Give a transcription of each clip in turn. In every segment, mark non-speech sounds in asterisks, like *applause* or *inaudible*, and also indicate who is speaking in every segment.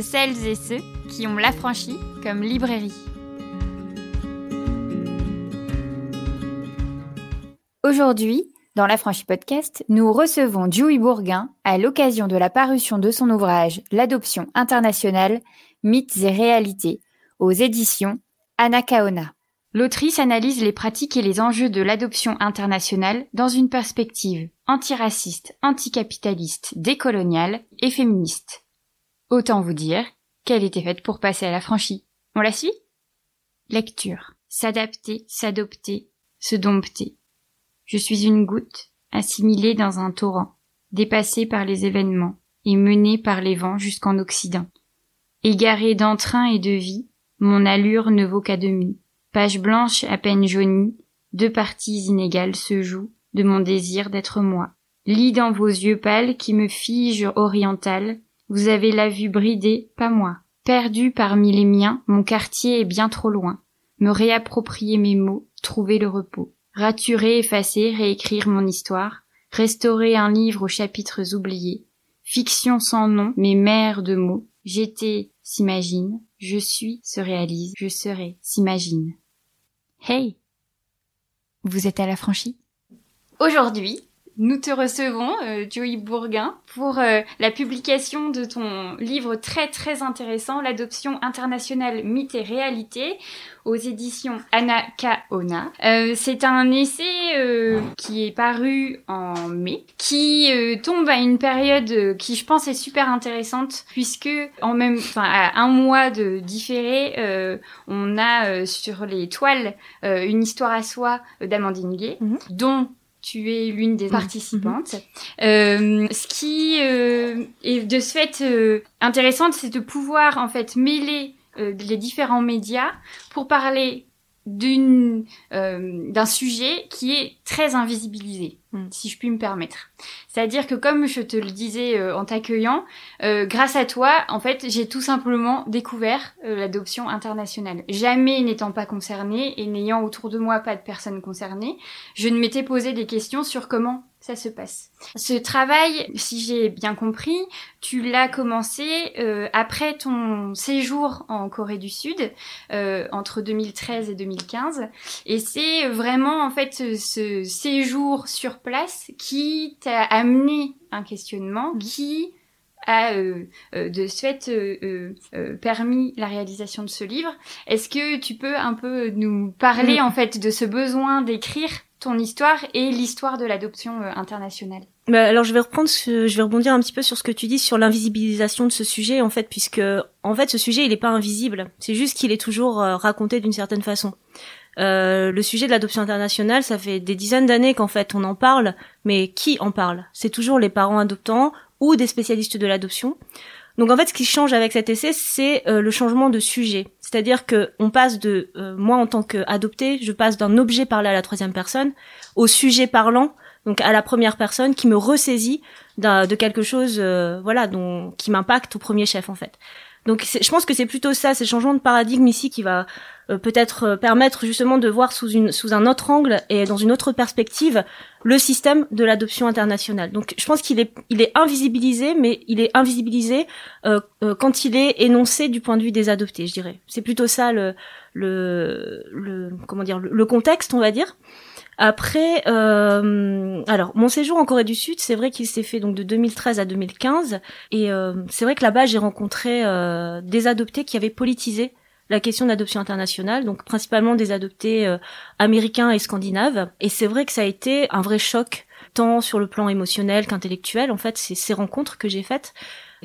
Speaker 1: celles et ceux qui ont l'affranchi comme librairie. Aujourd'hui, dans l'Affranchi Podcast, nous recevons Dewey Bourguin à l'occasion de la parution de son ouvrage L'adoption internationale, mythes et réalités aux éditions Anakaona. L'autrice analyse les pratiques et les enjeux de l'adoption internationale dans une perspective antiraciste, anticapitaliste, décoloniale et féministe. Autant vous dire qu'elle était faite pour passer à la franchie. On la suit? Lecture. S'adapter, s'adopter, se dompter. Je suis une goutte, assimilée dans un torrent, dépassée par les événements et menée par les vents jusqu'en Occident. Égarée d'entrain et de vie, mon allure ne vaut qu'à demi. Page blanche à peine jaunie, deux parties inégales se jouent de mon désir d'être moi. Lis dans vos yeux pâles qui me figent orientale, vous avez la vue bridée, pas moi. Perdu parmi les miens, mon quartier est bien trop loin. Me réapproprier mes mots, trouver le repos. Raturer, effacer, réécrire mon histoire. Restaurer un livre aux chapitres oubliés. Fiction sans nom, mes mères de mots. J'étais, s'imagine. Je suis, se réalise. Je serai, s'imagine. Hey! Vous êtes à la franchie? Aujourd'hui, nous te recevons, euh, Joey Bourguin, pour euh, la publication de ton livre très très intéressant, L'adoption internationale, mythe et réalité, aux éditions Anna Kaona. Euh, c'est un essai euh, qui est paru en mai, qui euh, tombe à une période qui je pense est super intéressante, puisque en même, enfin à un mois de différé, on a sur les toiles une histoire à soi d'Amandine Gay, mm-hmm. dont tu es l'une des mhm. participantes. Euh, ce qui euh, est de ce fait euh, intéressant, c'est de pouvoir en fait mêler les différents médias pour parler d'une d'un sujet qui est très invisibilisé, mm. si je puis me permettre. C'est-à-dire que comme je te le disais en t'accueillant, grâce à toi, en fait, j'ai tout simplement découvert l'adoption internationale. Jamais n'étant pas concernée et n'ayant autour de moi pas de personnes concernées, je ne m'étais posé des questions sur comment ça se passe. Ce travail, si j'ai bien compris, tu l'as commencé euh, après ton séjour en Corée du Sud, euh, entre 2013 et 2015, et c'est vraiment en fait ce séjour sur place qui t'a amené un questionnement, mmh. qui a euh, de ce fait permis la réalisation de ce livre. Est-ce que tu peux un peu nous parler mmh. en fait de ce besoin d'écrire? Ton histoire et l'histoire de l'adoption euh, internationale.
Speaker 2: Bah, alors je vais reprendre, je vais rebondir un petit peu sur ce que tu dis sur l'invisibilisation de ce sujet en fait, puisque en fait ce sujet il n'est pas invisible, c'est juste qu'il est toujours euh, raconté d'une certaine façon. Euh, le sujet de l'adoption internationale, ça fait des dizaines d'années qu'en fait on en parle, mais qui en parle? C'est toujours les parents adoptants ou des spécialistes de l'adoption. Donc en fait, ce qui change avec cet essai, c'est euh, le changement de sujet. C'est-à-dire que on passe de euh, moi en tant qu'adopté, je passe d'un objet parlé à la troisième personne au sujet parlant, donc à la première personne qui me ressaisit de quelque chose, euh, voilà, qui m'impacte au premier chef en fait. Donc je pense que c'est plutôt ça, c'est le changement de paradigme ici qui va euh, peut-être euh, permettre justement de voir sous, un autre angle et dans une autre perspective le système de l'adoption internationale. Donc je pense qu'il est, il invisibilisé, mais il est invisibilisé euh, quand il est énoncé du point de vue des adoptés, je dirais. C'est plutôt ça le, contexte, on va dire. Après, euh, alors mon séjour en Corée du Sud, c'est vrai qu'il s'est fait donc de 2013 à 2015, et euh, c'est vrai que là-bas j'ai rencontré euh, des adoptés qui avaient politisé la question d'adoption internationale, donc principalement des adoptés euh, américains et scandinaves. Et c'est vrai que ça a été un vrai choc, tant sur le plan émotionnel qu'intellectuel. En fait, c'est ces rencontres que j'ai faites.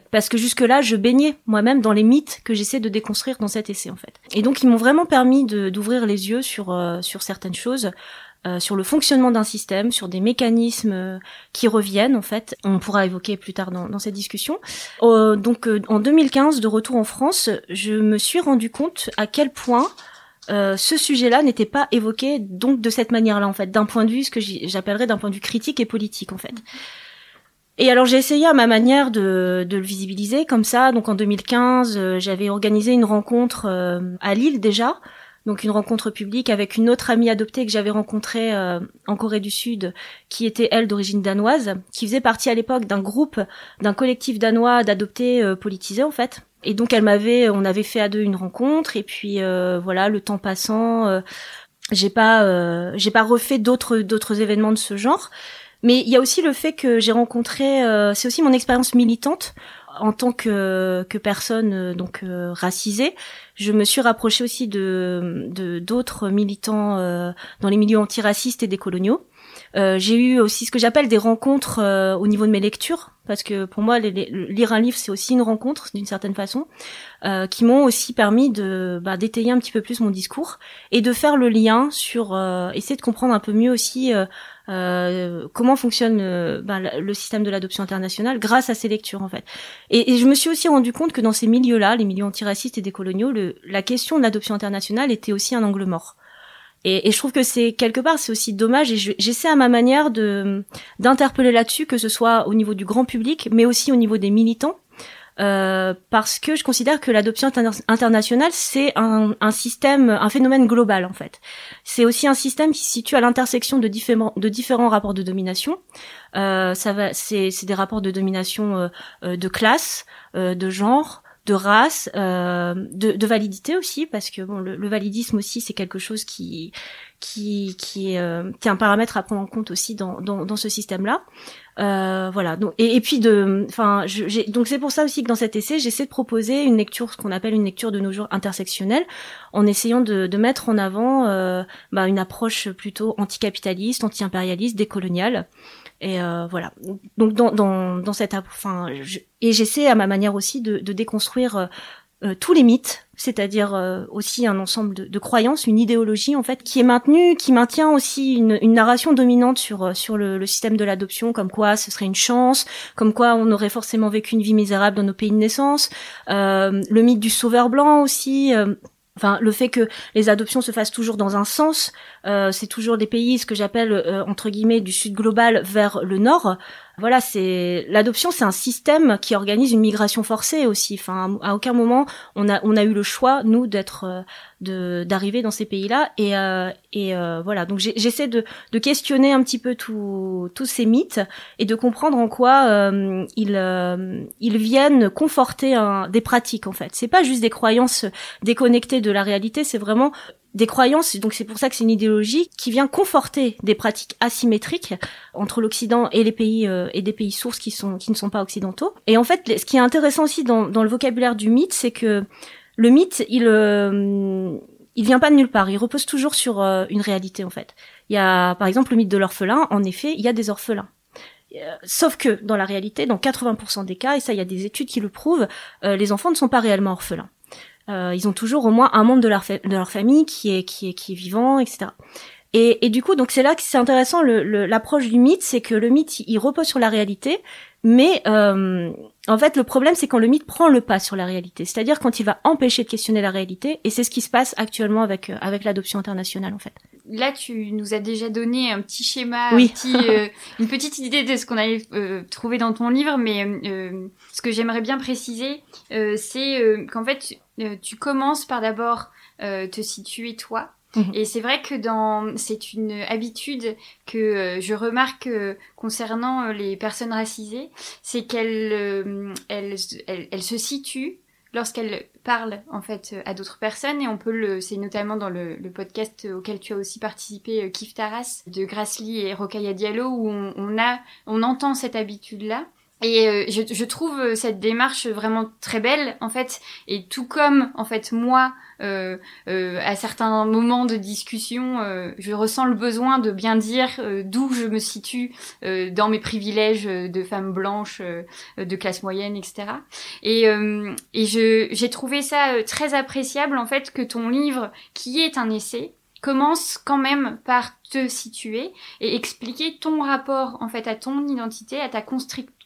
Speaker 2: Parce que jusque-là, je baignais moi-même dans les mythes que j'essaie de déconstruire dans cet essai, en fait. Et donc, ils m'ont vraiment permis d'ouvrir les yeux sur, euh, sur certaines choses, euh, sur le fonctionnement d'un système, sur des mécanismes euh, qui reviennent en fait. On pourra évoquer plus tard dans, dans cette discussion. Euh, donc en 2015, de retour en France, je me suis rendu compte à quel point ce sujet-là n'était pas évoqué donc de cette manière-là en fait, d'un point de vue ce que j'appellerais d'un point de vue critique et politique en fait. Et alors j'ai essayé à ma manière de, de, le visibiliser comme ça. Donc en 2015, j'avais organisé une rencontre à Lille déjà donc une rencontre publique avec une autre amie adoptée que j'avais rencontrée euh, en Corée du Sud, qui était elle d'origine danoise, qui faisait partie à l'époque d'un groupe, d'un collectif danois d'adoptés euh, politisés en fait. Et donc elle m'avait, on avait fait à deux une rencontre, et puis euh, voilà, le temps passant, j'ai pas, j'ai pas refait d'autres d'autres événements de ce genre. Mais il y a aussi le fait que j'ai rencontré, c'est aussi mon expérience militante en tant que, personne euh, donc euh, racisée, je me suis rapprochée aussi de d'autres militants euh, dans les milieux antiracistes et décoloniaux. Euh, j'ai eu aussi ce que j'appelle des rencontres au niveau de mes lectures, parce que pour moi, lire un livre, c'est aussi une rencontre d'une certaine façon, qui m'ont aussi permis de bah, d'étayer un petit peu plus mon discours et de faire le lien sur essayer de comprendre un peu mieux aussi euh, comment fonctionne euh, ben, le système de l'adoption internationale grâce à ces lectures en fait. Et, et, je me suis aussi rendu compte que dans ces milieux-là, les milieux antiracistes et décoloniaux, le, la question de l'adoption internationale était aussi un angle mort. Et, et je trouve que c'est quelque part c'est aussi dommage et j'essaie à ma manière de d'interpeller là-dessus que ce soit au niveau du grand public mais aussi au niveau des militants euh, parce que je considère que l'adoption internationale c'est un, un, système, un phénomène global en fait. C'est aussi un système qui se situe à l'intersection de différents, de différents rapports de domination. Euh, ça va, c'est, des rapports de domination euh, euh de classe, euh, de genre, de race, euh, de, de, validité aussi, parce que bon, le, le validisme aussi c'est quelque chose qui qui qui est, qui est un paramètre à prendre en compte aussi dans dans, dans ce système-là. Euh, voilà. Donc, et, et, puis de, enfin, donc c'est pour ça aussi que dans cet essai, j'essaie de proposer une lecture, ce qu'on appelle une lecture de nos jours intersectionnelle, en essayant de, de mettre en avant euh, bah, une approche plutôt anticapitaliste, anti-impérialiste, décoloniale. Et euh, voilà. Donc dans, dans, dans cette, enfin, et j'essaie à ma manière aussi de, de déconstruire euh, euh, tous les mythes, c'est-à-dire euh, aussi un ensemble de, de, croyances, une idéologie en fait qui est maintenue, qui maintient aussi une, une narration dominante sur euh, sur le, le système de l'adoption, comme quoi ce serait une chance, comme quoi on aurait forcément vécu une vie misérable dans nos pays de naissance, le mythe du sauveur blanc aussi. Enfin, le fait que les adoptions se fassent toujours dans un sens, c'est toujours des pays, ce que j'appelle entre guillemets du sud global vers le nord, voilà, c'est l'adoption, c'est un système qui organise une migration forcée aussi. Enfin, à aucun moment on a on a eu le choix nous d'être euh, d'arriver dans ces pays-là et euh, et euh, voilà. Donc j'essaie de de questionner un petit peu tous ces mythes et de comprendre en quoi ils ils viennent conforter un, des pratiques en fait. C'est pas juste des croyances déconnectées de la réalité, c'est vraiment des croyances, donc c'est pour ça que c'est une idéologie qui vient conforter des pratiques asymétriques entre l'Occident et les pays euh, et des pays sources qui sont qui ne sont pas occidentaux. Et en fait, ce qui est intéressant aussi dans, dans le vocabulaire du mythe, c'est que le mythe, il euh, vient pas de nulle part, il repose toujours sur euh, une réalité en fait. Il y a par exemple le mythe de l'orphelin, en effet, il y a des orphelins. Sauf que dans la réalité, dans 80% des cas, et ça il y a des études qui le prouvent, les enfants ne sont pas réellement orphelins. Euh, ils ont toujours au moins un membre de leur, famille qui est vivant, etc. Et, et du coup, donc c'est là que c'est intéressant l'approche du mythe, c'est que le mythe il, repose sur la réalité, mais euh, en fait le problème c'est quand le mythe prend le pas sur la réalité, c'est-à-dire quand il va empêcher de questionner la réalité, et c'est ce qui se passe actuellement avec euh, avec l'adoption internationale en fait.
Speaker 1: Là, tu nous as déjà donné un petit schéma, un petit, euh, *laughs* une petite idée de ce qu'on allait euh, trouver dans ton livre, mais ce que j'aimerais bien préciser, c'est qu'en fait tu commences par d'abord te situer toi Et c'est vrai que dans c'est une habitude que euh, je remarque euh, concernant euh, les personnes racisées, c'est qu'elles elles, elles, se situent lorsqu'elles parlent en fait à d'autres personnes. Et on peut le c'est notamment dans le, podcast auquel tu as aussi participé Kif Taras de Grassley et Rokaya Diallo où on, on a on entend cette habitude là et euh, je, trouve euh, cette démarche vraiment très belle en fait. Et tout comme en fait moi euh, euh, à certains moments de discussion euh, je ressens le besoin de bien dire d'où je me situe dans mes privilèges de femme blanche de classe moyenne etc et, et j'ai trouvé ça très appréciable en fait que ton livre qui est un essai commence quand même par te situer et expliquer ton rapport en fait à ton identité, à ta,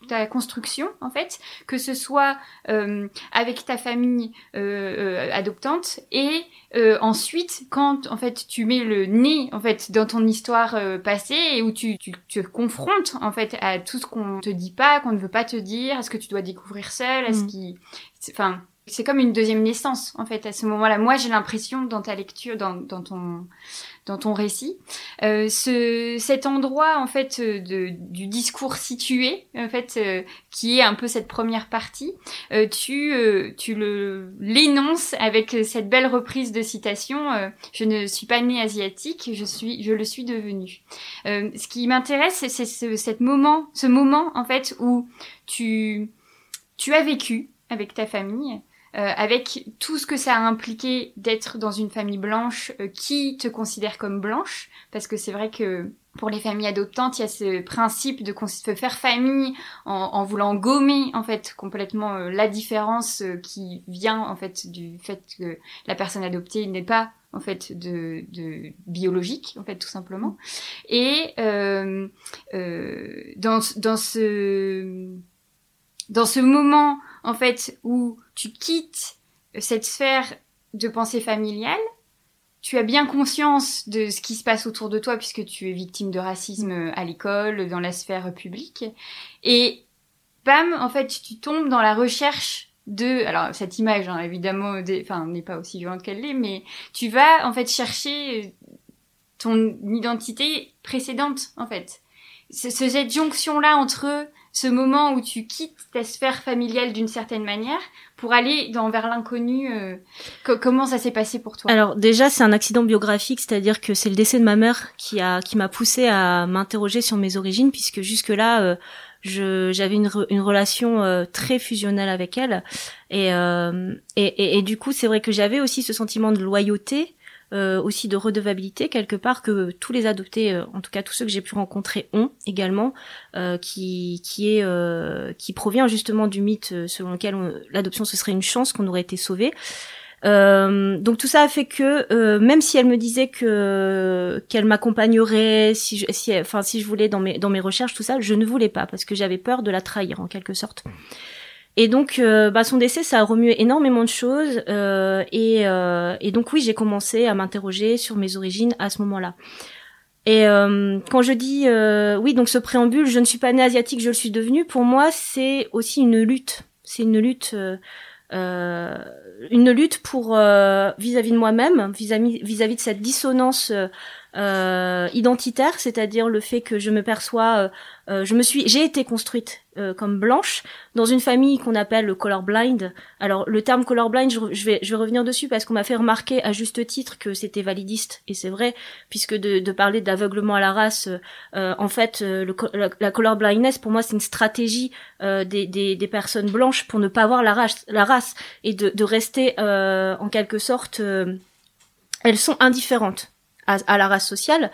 Speaker 1: ta construction en fait, que ce soit euh, avec ta famille euh, euh, adoptante et ensuite quand en fait tu mets le nez en fait dans ton histoire passée et où tu, tu, te confrontes en fait à tout ce qu'on te dit pas, qu'on ne veut pas te dire, à ce que tu dois découvrir seul, à ce mm. qui, enfin c'est comme une deuxième naissance en fait à ce moment-là. Moi, j'ai l'impression dans ta lecture, dans, ton dans ton récit, euh, ce cet endroit en fait euh, du discours situé en fait euh, qui est un peu cette première partie, tu tu le l'énonces avec cette belle reprise de citation. je ne suis pas née asiatique, je suis je le suis devenue. ce qui m'intéresse, c'est ce, cet moment, ce moment en fait où tu tu as vécu avec ta famille, euh, avec tout ce que ça a impliqué d'être dans une famille blanche euh, qui te considère comme blanche, parce que c'est vrai que pour les familles adoptantes, il y a ce principe de, faire famille en, voulant gommer en fait complètement euh, la différence qui vient en fait du fait que la personne adoptée n'est pas en fait de, de, biologique en fait tout simplement. Et euh, euh, dans dans ce dans ce moment en fait où tu quittes cette sphère de pensée familiale, tu as bien conscience de ce qui se passe autour de toi puisque tu es victime de racisme à l'école, dans la sphère publique. Et bam, en fait, tu tombes dans la recherche de alors cette image hein, évidemment n'est pas aussi violente qu'elle l'est mais tu vas en fait chercher ton identité précédente en fait. C'est cette jonction là entre ce moment où tu quittes ta sphère familiale d'une certaine manière pour aller dans vers l'inconnu. Euh, comment ça s'est passé pour toi?
Speaker 2: Alors déjà, c'est un accident biographique, c'est-à-dire que c'est le décès de ma mère qui a qui m'a poussé à m'interroger sur mes origines, puisque jusque là. Euh, j'avais une, une relation euh, très fusionnelle avec elle et, et, et, et du coup c'est vrai que j'avais aussi ce sentiment de loyauté euh, aussi de redevabilité quelque part que tous les adoptés, euh, en tout cas tous ceux que j'ai pu rencontrer, ont également, euh, qui qui est qui provient justement du mythe selon lequel l'adoption ce serait une chance qu'on aurait été sauvé. donc tout ça a fait que même si elle me disait que qu'elle m'accompagnerait si je, si enfin si je voulais dans mes dans mes recherches tout ça je ne voulais pas parce que j'avais peur de la trahir en quelque sorte et donc, euh, bah, son décès, ça a remué énormément de choses. Euh, et, euh, et, donc, oui, j'ai commencé à m'interroger sur mes origines à ce moment-là. Et quand je dis oui, donc ce préambule, je ne suis pas née asiatique, je le suis devenue. Pour moi, c'est aussi une lutte. C'est une lutte, une lutte pour vis-à-vis de moi-même, vis-à-vis vis-à-vis de cette dissonance euh, identitaire, c'est-à-dire le fait que je me perçois, euh, euh, je me suis, j'ai été construite comme blanche dans une famille qu'on appelle le colorblind. Alors le terme colorblind, je, je vais, je vais revenir dessus parce qu'on m'a fait remarquer à juste titre que c'était validiste et c'est vrai puisque de, de parler d'aveuglement à la race, en fait, le, la, la colorblindness pour moi c'est une stratégie des, des, des, personnes blanches pour ne pas voir la race, la race et de, de rester en quelque sorte, elles sont indifférentes à, la race sociale.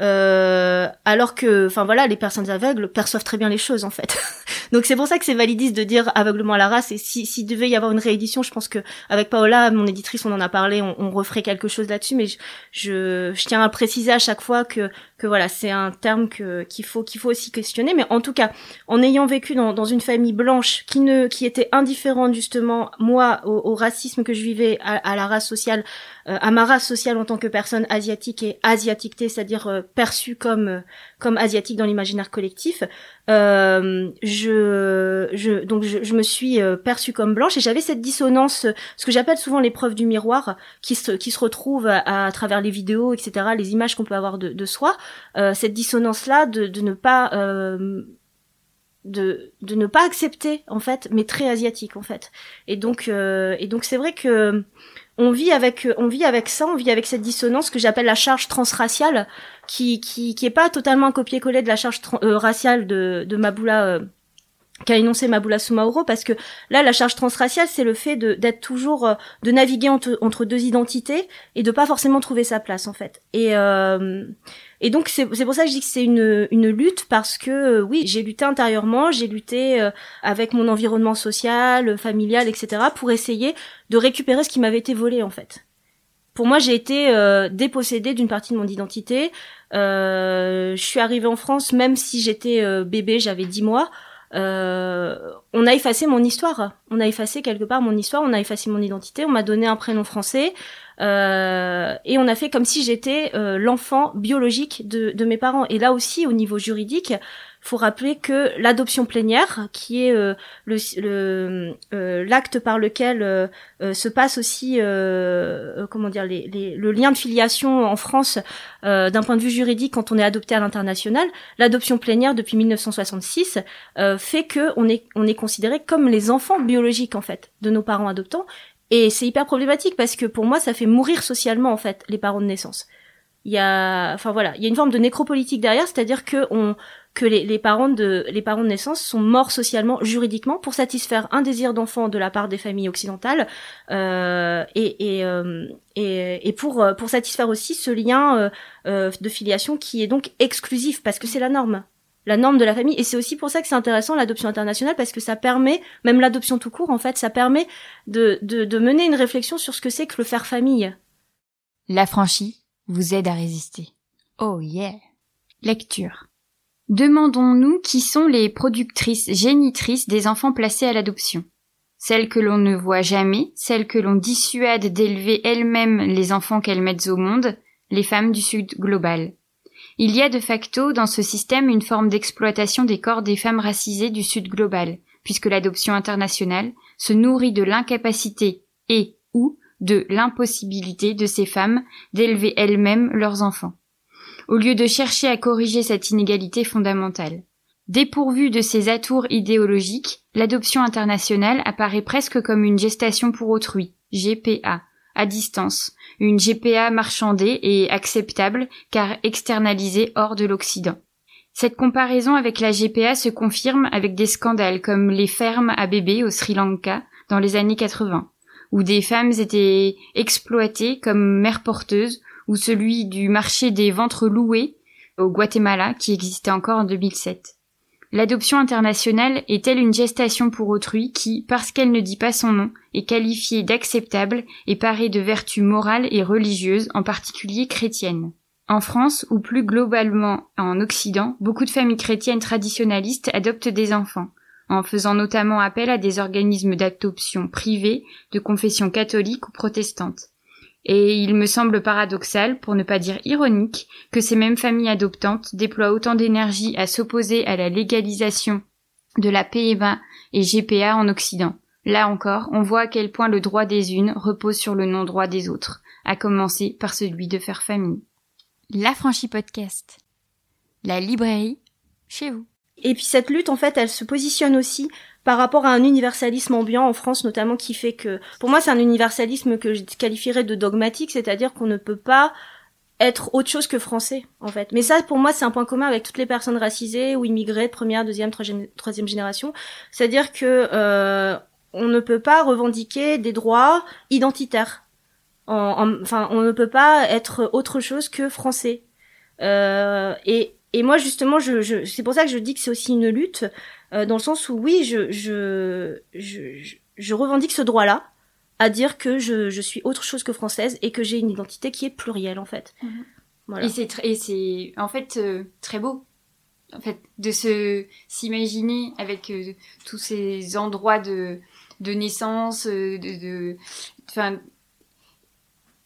Speaker 2: Euh, alors que, enfin voilà, les personnes aveugles perçoivent très bien les choses en fait. *laughs* Donc c'est pour ça que c'est validiste de dire aveuglement à la race. Et si s'il devait y avoir une réédition, je pense que avec Paola, mon éditrice, on en a parlé, on, on referait quelque chose là-dessus. Mais je, je, je, tiens à préciser à chaque fois que que voilà, c'est un terme que qu'il faut qu'il faut aussi questionner. Mais en tout cas, en ayant vécu dans, dans une famille blanche qui ne qui était indifférente justement moi au, au racisme que je vivais, à, à la race sociale, euh, à ma race sociale en tant que personne asiatique et asiatiquetée, c'est-à-dire euh, perçue comme euh, comme asiatique dans l'imaginaire collectif, euh, je, je donc je, je me suis perçue comme blanche et j'avais cette dissonance, ce que j'appelle souvent l'épreuve du miroir, qui se qui se retrouve à, à travers les vidéos, etc., les images qu'on peut avoir de, de soi, cette dissonance là de, ne pas de, de ne pas accepter en fait mais très asiatique en fait. Et donc euh, et donc c'est vrai que on vit avec on vit avec ça, on vit avec cette dissonance que j'appelle la charge transraciale, qui qui qui est pas totalement un copier-coller de la charge euh, raciale de de Maboula euh, qu'a énoncé Maboula Soumaoro parce que là la charge transraciale c'est le fait d'être toujours euh, de naviguer entre, deux identités et de pas forcément trouver sa place en fait et euh, et donc c'est pour ça que je dis que c'est une une lutte parce que euh, oui j'ai lutté intérieurement j'ai lutté avec mon environnement social familial etc pour essayer de récupérer ce qui m'avait été volé en fait pour moi, j'ai été euh, dépossédée d'une partie de mon identité. Euh, je suis arrivée en France, même si j'étais bébé, j'avais 10 mois. Euh, on a effacé mon histoire. On a effacé quelque part mon histoire, on a effacé mon identité, on m'a donné un prénom français. Euh, et on a fait comme si j'étais euh, l'enfant biologique de, de, mes parents. Et là aussi, au niveau juridique, faut rappeler que l'adoption plénière, qui est euh, le euh, l'acte par lequel euh, se passe aussi comment dire les, les, le lien de filiation en France d'un point de vue juridique quand on est adopté à l'international, l'adoption plénière depuis 1966 fait que on est on est considéré comme les enfants biologiques en fait de nos parents adoptants. Et c'est hyper problématique parce que pour moi ça fait mourir socialement en fait les parents de naissance. Il y a enfin voilà il y a une forme de nécropolitique derrière c'est-à-dire que on que les, les, parents de les parents de naissance sont morts socialement juridiquement pour satisfaire un désir d'enfant de la part des familles occidentales euh, et et, euh, et, et pour pour satisfaire aussi ce lien euh, euh, de filiation qui est donc exclusif parce que c'est la norme la norme de la famille et c'est aussi pour ça que c'est intéressant l'adoption internationale parce que ça permet même l'adoption tout court en fait ça permet de, de, de mener une réflexion sur ce que c'est que le faire famille
Speaker 1: l'affranchi vous aide à résister. Oh yeah. Lecture. Demandons-nous qui sont les productrices génitrices des enfants placés à l'adoption. Celles que l'on ne voit jamais, celles que l'on dissuade d'élever elles-mêmes les enfants qu'elles mettent au monde, les femmes du Sud global. Il y a de facto dans ce système une forme d'exploitation des corps des femmes racisées du Sud global, puisque l'adoption internationale se nourrit de l'incapacité et ou de l'impossibilité de ces femmes d'élever elles-mêmes leurs enfants, au lieu de chercher à corriger cette inégalité fondamentale. Dépourvue de ses atours idéologiques, l'adoption internationale apparaît presque comme une gestation pour autrui, GPA, à distance, une GPA marchandée et acceptable car externalisée hors de l'Occident. Cette comparaison avec la GPA se confirme avec des scandales comme les fermes à bébés au Sri Lanka dans les années 80, où des femmes étaient exploitées comme mères porteuses, ou celui du marché des ventres loués au Guatemala qui existait encore en 2007. L'adoption internationale est-elle une gestation pour autrui qui, parce qu'elle ne dit pas son nom, est qualifiée d'acceptable et parée de vertus morales et religieuses, en particulier chrétiennes? En France, ou plus globalement en Occident, beaucoup de familles chrétiennes traditionnalistes adoptent des enfants, en faisant notamment appel à des organismes d'adoption privés de confession catholique ou protestante. Et il me semble paradoxal, pour ne pas dire ironique, que ces mêmes familles adoptantes déploient autant d'énergie à s'opposer à la légalisation de la PMA et GPA en Occident. Là encore, on voit à quel point le droit des unes repose sur le non-droit des autres, à commencer par celui de faire famille. L'affranchi podcast. La librairie chez vous.
Speaker 2: Et puis cette lutte, en fait, elle se positionne aussi par rapport à un universalisme ambiant en France notamment qui fait que, pour moi, c'est un universalisme que je qualifierais de dogmatique, c'est-à-dire qu'on ne peut pas être autre chose que français, en fait. Mais ça, pour moi, c'est un point commun avec toutes les personnes racisées ou immigrées première, deuxième, troisième, génération. C'est-à-dire que euh, on ne peut pas revendiquer des droits identitaires. enfin, on ne peut pas être autre chose que français. Euh, et et moi justement, je, je c'est pour ça que je dis que c'est aussi une lutte, euh, dans le sens où oui, je, je, je, je revendique ce droit-là à dire que je, je suis autre chose que française et que j'ai une identité qui est plurielle en fait.
Speaker 1: Mhm. Voilà. Et c'est en fait euh, très beau. En fait, de se s'imaginer avec euh, tous ces endroits de de naissance, de, de,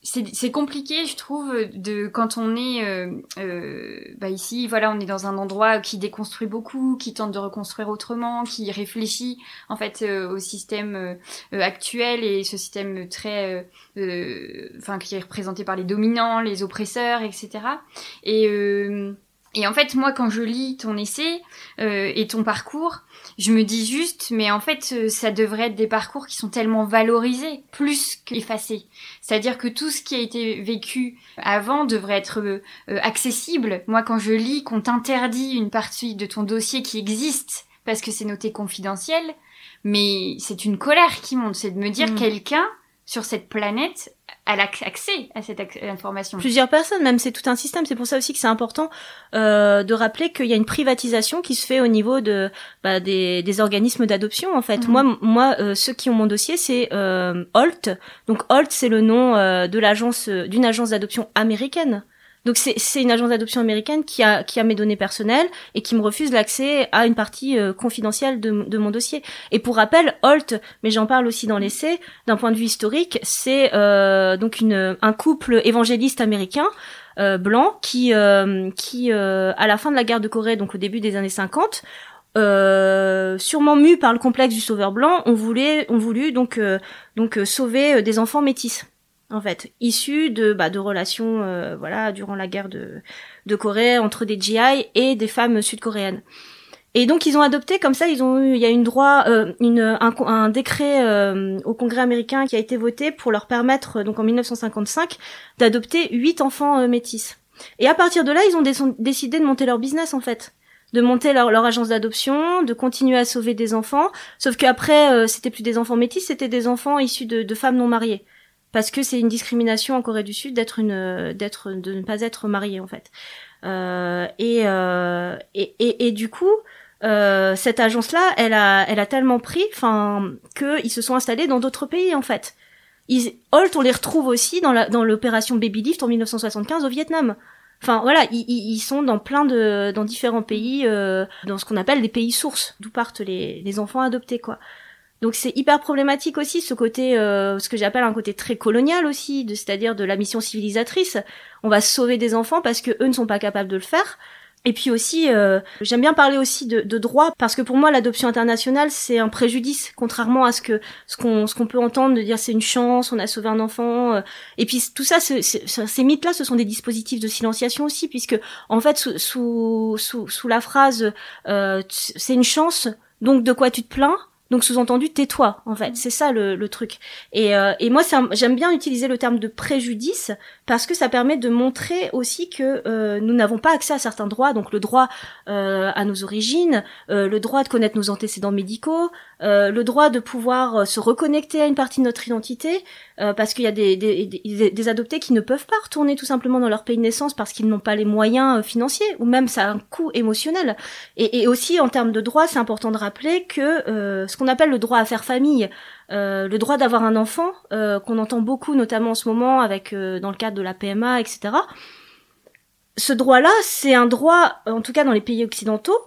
Speaker 1: c'est compliqué, je trouve, de quand on est euh, euh, bah ici, voilà, on est dans un endroit qui déconstruit beaucoup, qui tente de reconstruire autrement, qui réfléchit en fait euh, au système euh, actuel et ce système très, enfin, qui est représenté par les dominants, les oppresseurs, etc. Et et en fait, moi, quand je lis ton essai euh, et ton parcours, je me dis juste, mais en fait, euh, ça devrait être des parcours qui sont tellement valorisés, plus qu'effacés. C'est-à-dire que tout ce qui a été vécu avant devrait être euh, accessible. Moi, quand je lis qu'on t'interdit une partie de ton dossier qui existe parce que c'est noté confidentiel, mais c'est une colère qui monte, c'est de me dire mm. quelqu'un sur cette planète a accès à cette information.
Speaker 2: Plusieurs personnes, même c'est tout un système. C'est pour ça aussi que c'est important euh, de rappeler qu'il y a une privatisation qui se fait au niveau de bah, des, des, organismes d'adoption. En fait, mhm. moi, moi, euh, ceux qui ont mon dossier, c'est euh, Holt. Donc Holt, c'est le nom euh, de l'agence d'une agence d'adoption américaine. Donc c'est une agence d'adoption américaine qui a, qui a mes données personnelles et qui me refuse l'accès à une partie euh, confidentielle de, mon dossier. Et pour rappel, Holt, mais j'en parle aussi dans l'essai, d'un point de vue historique, c'est euh, donc un couple évangéliste américain euh, blanc qui, qui à la fin de la guerre de Corée, donc au début des années 50, sûrement mu par le complexe du sauveur blanc, on voulait, on voulu donc donc sauver des enfants métis en fait, issus de bah, de relations euh, voilà durant la guerre de de Corée entre des GI et des femmes sud-coréennes. Et donc ils ont adopté comme ça, ils ont eu, il y a une droit, euh, une, un, un décret euh, au Congrès américain qui a été voté pour leur permettre donc en 1955 d'adopter huit enfants métis. Et à partir de là, ils ont décidé de monter leur business en fait de monter leur, leur agence d'adoption, de continuer à sauver des enfants. Sauf qu'après, c'était plus des enfants métis, c'était des enfants issus de, de femmes non mariées parce que c'est une discrimination en Corée du Sud d'être une d'être de ne pas être marié en fait. Euh, et, euh, et, et, et du coup, euh, cette agence-là, elle a elle a tellement pris, enfin, que ils se sont installés dans d'autres pays en fait. Ils, Holt, on les retrouve aussi dans la dans l'opération Baby Lift en 1975 au Vietnam. Enfin voilà, ils, ils, sont dans plein de dans différents pays, euh, dans ce qu'on appelle les pays sources, d'où partent les, les enfants adoptés quoi. Donc c'est hyper problématique aussi ce côté, euh, ce que j'appelle un côté très colonial aussi, c'est-à-dire de la mission civilisatrice. On va sauver des enfants parce que eux ne sont pas capables de le faire. Et puis aussi, euh, j'aime bien parler aussi de, de, droit parce que pour moi l'adoption internationale c'est un préjudice, contrairement à ce que ce qu'on ce qu'on peut entendre de dire c'est une chance, on a sauvé un enfant. Euh. et puis tout ça, ces mythes-là, ce sont des dispositifs de silenciation aussi, puisque en fait sous sous sous, sous la phrase euh, c'est une chance, donc de quoi tu te plains donc sous-entendu, tais-toi, en fait. Mm. C'est ça le, le truc. Et, euh, et moi, j'aime bien utiliser le terme de préjudice parce que ça permet de montrer aussi que euh, nous n'avons pas accès à certains droits, donc le droit euh, à nos origines, euh, le droit de connaître nos antécédents médicaux, euh, le droit de pouvoir euh, se reconnecter à une partie de notre identité, parce qu'il y a des, des, des, des, adoptés qui ne peuvent pas retourner tout simplement dans leur pays de naissance parce qu'ils n'ont pas les moyens financiers, ou même ça a un coût émotionnel. Et, et aussi en termes de droit, c'est important de rappeler que ce qu'on appelle le droit à faire famille, euh, le droit d'avoir un enfant, euh, qu'on entend beaucoup notamment en ce moment avec euh, dans le cadre de la PMA, etc. Ce droit-là, c'est un droit, en tout cas dans les pays occidentaux,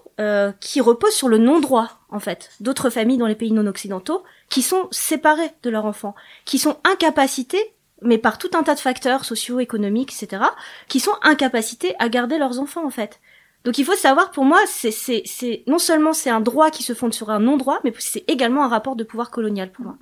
Speaker 2: qui repose sur le non-droit, en fait, d'autres familles dans les pays non occidentaux, qui sont séparées de leur enfant, qui sont incapacités, mais par tout un tas de facteurs socio-économiques, etc., qui sont incapacités à garder leurs enfants, en fait. Donc il faut savoir, pour moi, c'est, c'est, c'est non seulement c'est un droit qui se fonde sur un non-droit, mais c'est également un rapport de pouvoir colonial pour moi.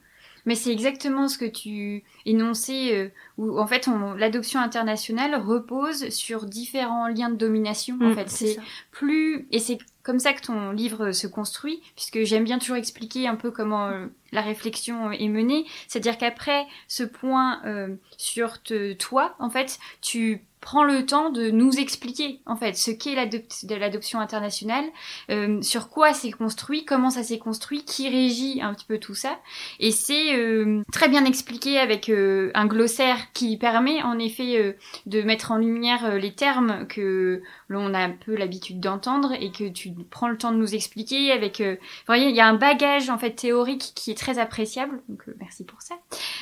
Speaker 1: Mais c'est exactement ce que tu énonçais, euh, où en fait l'adoption internationale repose sur différents liens de domination. en mm, fait, c'est plus et c'est comme ça que ton livre se construit, puisque j'aime bien toujours expliquer un peu comment euh, la réflexion est menée. C'est-à-dire qu'après ce point euh, sur te, toi, en fait, tu prend le temps de nous expliquer en fait ce qu'est l'adoption internationale, euh, sur quoi c'est construit, comment ça s'est construit, qui régit un petit peu tout ça. Et c'est euh, très bien expliqué avec euh, un glossaire qui permet en effet de mettre en lumière les termes que l'on a un peu l'habitude d'entendre et que tu prends le temps de nous expliquer avec voyez il y a un bagage en fait théorique qui est très appréciable donc merci pour ça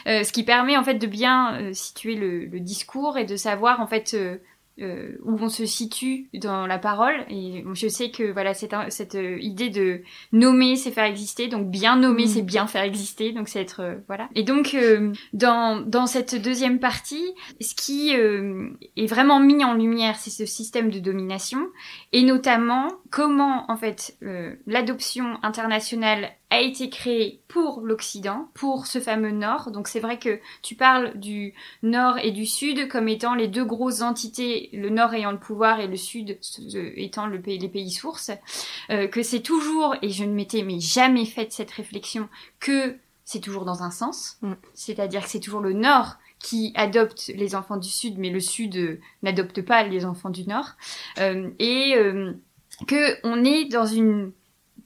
Speaker 1: ce qui permet en fait de bien situer le, le discours et de savoir en fait euh, euh, où on se situe dans la parole. Et je sais que voilà cette, cette euh, idée de nommer, c'est faire exister. Donc bien nommer, mm. c'est bien faire exister. Donc c'est être voilà. Et donc dans dans cette deuxième partie, ce qui est vraiment mis en lumière, c'est ce système de domination et notamment comment en fait l'adoption internationale a été créé pour l'Occident, pour ce fameux Nord. Donc c'est vrai que tu parles du Nord et du Sud comme étant les deux grosses entités, le Nord ayant le pouvoir et le Sud étant le pays, les pays sources, euh, que c'est toujours, et je ne m'étais mais jamais fait cette réflexion, que c'est toujours dans un sens, mm. c'est-à-dire que c'est toujours le Nord qui adopte les enfants du Sud, mais le Sud euh, n'adopte pas les enfants du Nord, euh, et que on est dans une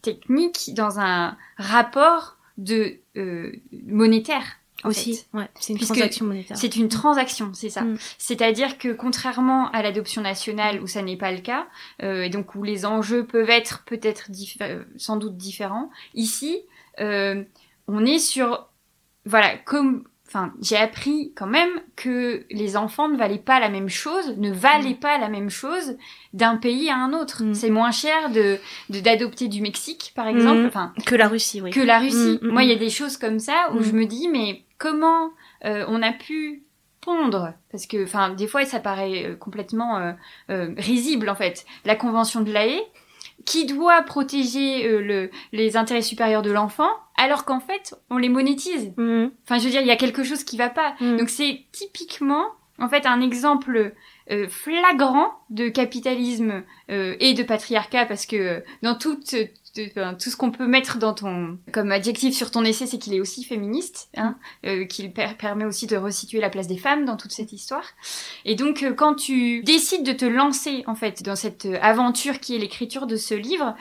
Speaker 1: technique dans un rapport de euh, monétaire
Speaker 2: aussi. Ouais, c'est une transaction monétaire.
Speaker 1: C'est une transaction, c'est ça. Mm. C'est-à-dire que contrairement à l'adoption nationale où ça n'est pas le cas, euh, et donc où les enjeux peuvent être peut-être euh, sans doute différents, ici, euh, on est sur voilà comme enfin, j'ai appris quand même que les enfants ne valaient pas la même chose, ne valaient pas la même chose d'un pays à un autre.
Speaker 2: Mm.
Speaker 1: C'est moins cher de d'adopter du Mexique, par exemple,
Speaker 2: Mm.
Speaker 1: enfin,
Speaker 2: Que la Russie, oui.
Speaker 1: que la Russie.
Speaker 2: Mm, mm,
Speaker 1: Moi, il y a
Speaker 2: mm.
Speaker 1: des choses comme ça où
Speaker 2: Mm.
Speaker 1: je me dis, mais comment euh, on a pu pondre? Parce que, enfin, des fois, ça paraît euh, complètement euh, euh, risible en fait. La Convention de La Haye, qui doit protéger euh, le, les intérêts supérieurs de l'enfant, alors qu'en fait, on les monétise.
Speaker 2: Mhm.
Speaker 1: Enfin, je veux dire, il y a quelque chose qui va pas.
Speaker 2: Mm.
Speaker 1: Donc c'est typiquement, en fait, un exemple euh, flagrant de capitalisme euh, et de patriarcat, parce que euh, dans tout, de- tout ce qu'on peut mettre dans ton comme adjectif sur ton essai, c'est qu'il est aussi féministe, hein, euh, qu'il per- permet aussi de resituer la place des femmes dans toute cette histoire. Et donc, euh, quand tu décides de te lancer en fait dans cette euh, aventure qui est l'écriture de ce livre,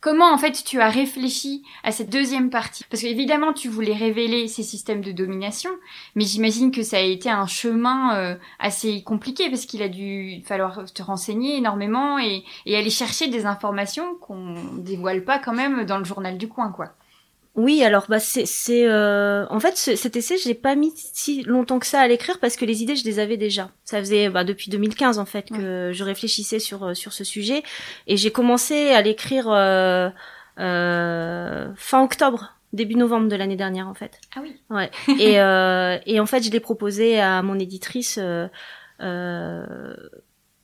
Speaker 1: Comment en fait tu as réfléchi à cette deuxième partie? Parce qu'évidemment tu voulais révéler ces systèmes de domination, mais j'imagine que ça a été un chemin euh, assez compliqué parce qu'il a dû falloir te renseigner énormément et, et aller chercher des informations qu'on dévoile pas quand même dans le journal du coin quoi.
Speaker 2: Oui, alors bah c'est c'est euh, en fait ce- cet essai j'ai pas mis si longtemps que ça à l'écrire parce que les idées je les avais déjà. Ça faisait bah, depuis 2015 en fait que je réfléchissais sur euh, sur ce sujet et j'ai commencé à l'écrire euh, euh, fin octobre, début novembre de l'année dernière en fait.
Speaker 1: Ah oui.
Speaker 2: Ouais. *laughs* et euh, et en fait je l'ai proposé à mon éditrice euh, euh,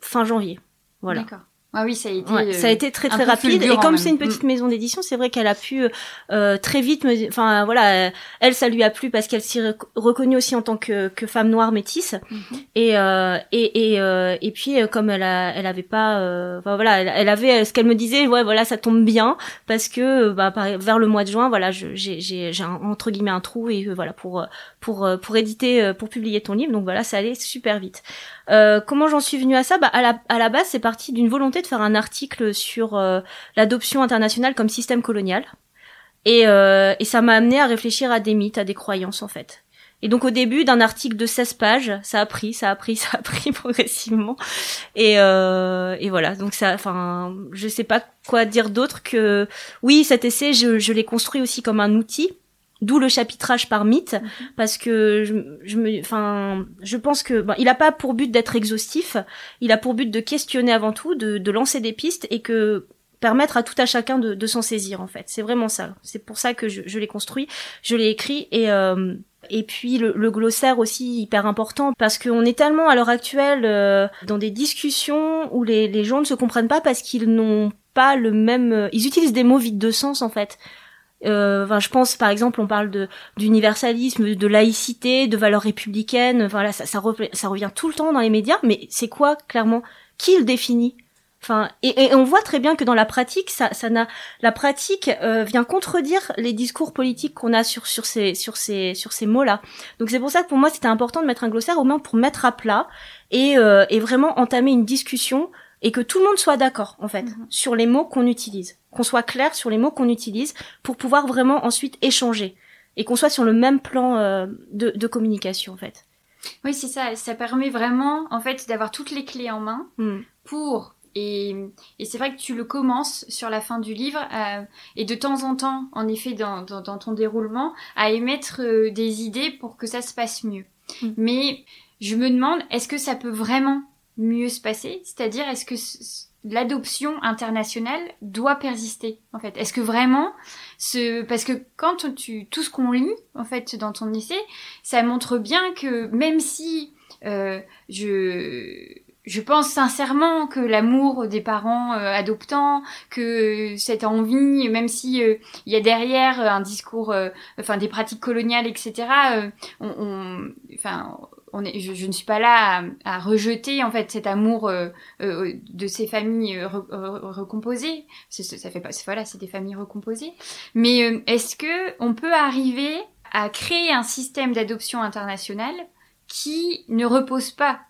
Speaker 2: fin janvier. Voilà.
Speaker 1: D'accord. Ah oui, ça a été.
Speaker 2: Ouais,
Speaker 1: euh,
Speaker 2: ça a été très très rapide et comme c'est une petite maison d'édition, c'est vrai qu'elle a pu euh, très vite me enfin voilà, euh, elle ça lui a plu parce qu'elle s'y rec- reconnue aussi en tant que, que femme noire métisse
Speaker 1: Mhm.
Speaker 2: et euh, et et, euh, et puis euh, comme elle a elle avait pas euh, enfin voilà, elle, elle avait euh, ce qu'elle me disait, ouais voilà, ça tombe bien parce que euh, bah par- vers le mois de juin, voilà, j'ai j'ai entre guillemets un trou et euh, voilà pour euh, pour euh, pour éditer euh, pour publier ton livre. Donc voilà, ça allait super vite. Euh, comment j'en suis venue à ça? Bah, à, la, à la base, c'est parti d'une volonté de faire un article sur euh, l'adoption internationale comme système colonial. Et, euh, et ça m'a amené à réfléchir à des mythes, à des croyances en fait. Et donc au début d'un article de 16 pages, ça a pris, ça a pris, *laughs* ça a pris progressivement. Et, euh, et voilà, donc ça, enfin, je sais pas quoi dire d'autre que oui, cet essai, je, je l'ai construit aussi comme un outil. D'où le chapitrage par mythe, parce que je, je me, enfin, je pense que bon, il a pas pour but d'être exhaustif, il a pour but de questionner avant tout, de, de lancer des pistes et que permettre à tout à chacun de, de s'en saisir en fait. C'est vraiment ça. C'est pour ça que je, je l'ai construit, je l'ai écrit et euh, et puis le, le glossaire aussi hyper important parce qu'on est tellement à l'heure actuelle euh, dans des discussions où les, les gens ne se comprennent pas parce qu'ils n'ont pas le même, ils utilisent des mots vides de sens en fait. Euh, je pense par exemple, on parle de d'universalisme, de laïcité, de valeurs républicaines. Voilà, ça, ça revient tout le temps dans les médias. Mais c'est quoi clairement? Qui le définit? Enfin, et, et on voit très bien que dans la pratique, ça, ça n'a, la pratique euh, vient contredire les discours politiques qu'on a sur sur ces sur ces sur ces mots-là. Donc c'est pour ça que pour moi c'était important de mettre un glossaire au moins pour mettre à plat et euh, et vraiment entamer une discussion et que tout le monde soit d'accord en fait
Speaker 1: Mhm.
Speaker 2: sur les mots qu'on utilise, qu'on soit clair sur les mots qu'on utilise pour pouvoir vraiment ensuite échanger et qu'on soit sur le même plan euh, de, de communication en fait.
Speaker 1: Oui, c'est ça. Ça permet vraiment, en fait, d'avoir toutes les clés en main
Speaker 2: Hmm.
Speaker 1: pour et, et c'est vrai que tu le commences sur la fin du livre euh, et de temps en temps, en effet, dans, dans, dans ton déroulement, à émettre euh, des idées pour que ça se passe mieux.
Speaker 2: Mm.
Speaker 1: Mais je me demande, est-ce que ça peut vraiment mieux se passer C'est-à-dire, est-ce que l'adoption internationale doit persister en fait? Est-ce que vraiment ce parce que quand tu tout ce qu'on lit en fait dans ton essai, ça montre bien que même si euh, je je pense sincèrement que l'amour des parents euh, adoptants, que cette envie, même si euh, il y a derrière un discours, enfin des pratiques coloniales, etc. on- enfin, je, ne suis pas là à, rejeter en fait cet amour euh, euh, de ces familles euh, re- re- recomposées. Ça fait pas, voilà, c'est des familles recomposées. Mais est-ce que on peut arriver à créer un système d'adoption internationale qui ne repose pas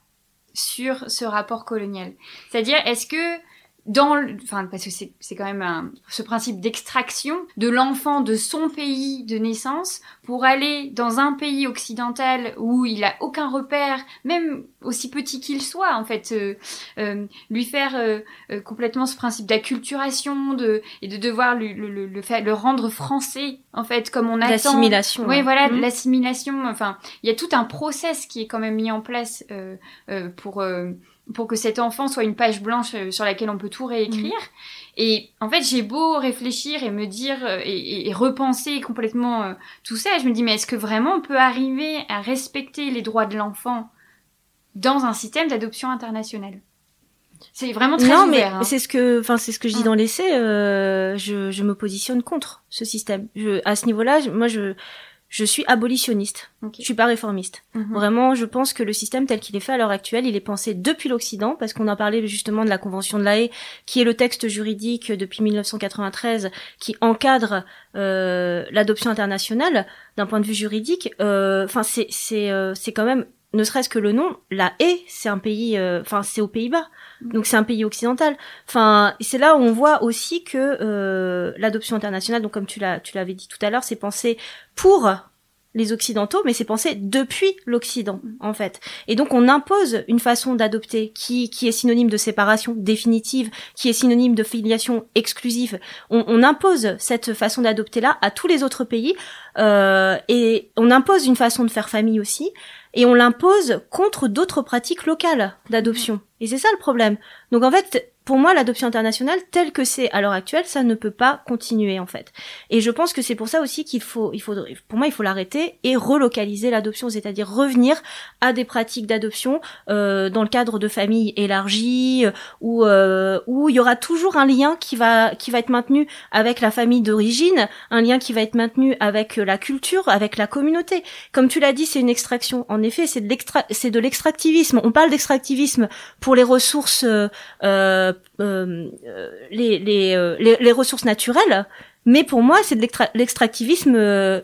Speaker 1: sur ce rapport colonial? C'est-à-dire, est-ce que dans, enfin parce que c'est c'est quand même un, ce principe d'extraction de l'enfant de son pays de naissance pour aller dans un pays occidental où il a aucun repère, même aussi petit qu'il soit en fait, euh, euh, lui faire euh, complètement ce principe d'acculturation de et de devoir le, le, le, faire, le rendre français en fait comme on attend.
Speaker 2: L'assimilation.
Speaker 1: Oui, voilà, mmh. l'assimilation. Enfin, il y a tout un process qui est quand même mis en place pour pour que cet enfant soit une page blanche euh, sur laquelle on peut tout réécrire. Mm. Et en fait, j'ai beau réfléchir et me dire euh, et, repenser complètement euh, tout ça, je me dis mais est-ce que vraiment on peut arriver à respecter les droits de l'enfant dans un système d'adoption internationale? C'est vraiment très
Speaker 2: non,
Speaker 1: ouvert,
Speaker 2: mais
Speaker 1: hein.
Speaker 2: c'est ce que, enfin, c'est ce que je dis ah. dans l'essai. je, je me positionne contre ce système. Je, à ce niveau-là, moi, je, je suis abolitionniste. Okay. Je suis pas réformiste. Mhm. Vraiment, je pense que le système tel qu'il est fait à l'heure actuelle, il est pensé depuis l'Occident, parce qu'on a parlé justement de la Convention de l'AE, qui est le texte juridique depuis 1993 qui encadre euh, l'adoption internationale d'un point de vue juridique. Euh, enfin, c'est c'est euh, c'est quand même ne serait-ce que le nom, la haie, c'est un pays, euh, enfin c'est aux Pays-Bas, mhm. donc c'est un pays occidental. Enfin, c'est là où on voit aussi que euh, l'adoption internationale, donc comme tu l'as, tu l'avais dit tout à l'heure, c'est pensé pour les occidentaux, mais c'est pensé depuis l'Occident mhm. en fait. Et donc on impose une façon d'adopter qui qui est synonyme de séparation définitive, qui est synonyme de filiation exclusive. On, on impose cette façon d'adopter là à tous les autres pays euh, et on impose une façon de faire famille aussi et on l'impose contre d'autres pratiques locales d'adoption. Et c'est ça le problème. Donc en fait, pour moi, l'adoption internationale, telle que c'est à l'heure actuelle, ça ne peut pas continuer en fait. Et je pense que c'est pour ça aussi qu'il faut, il faut, pour moi, il faut l'arrêter et relocaliser l'adoption, c'est-à-dire revenir à des pratiques d'adoption euh, dans le cadre de familles élargies, euh, où euh, où il y aura toujours un lien qui va qui va être maintenu avec la famille d'origine, un lien qui va être maintenu avec la culture, avec la communauté. Comme tu l'as dit, c'est une extraction. En effet, c'est de l'extra, c'est de l'extractivisme. On parle d'extractivisme pour les ressources. Euh, euh euh, euh, les, les, les, ressources naturelles, mais pour moi, c'est de l'extractivisme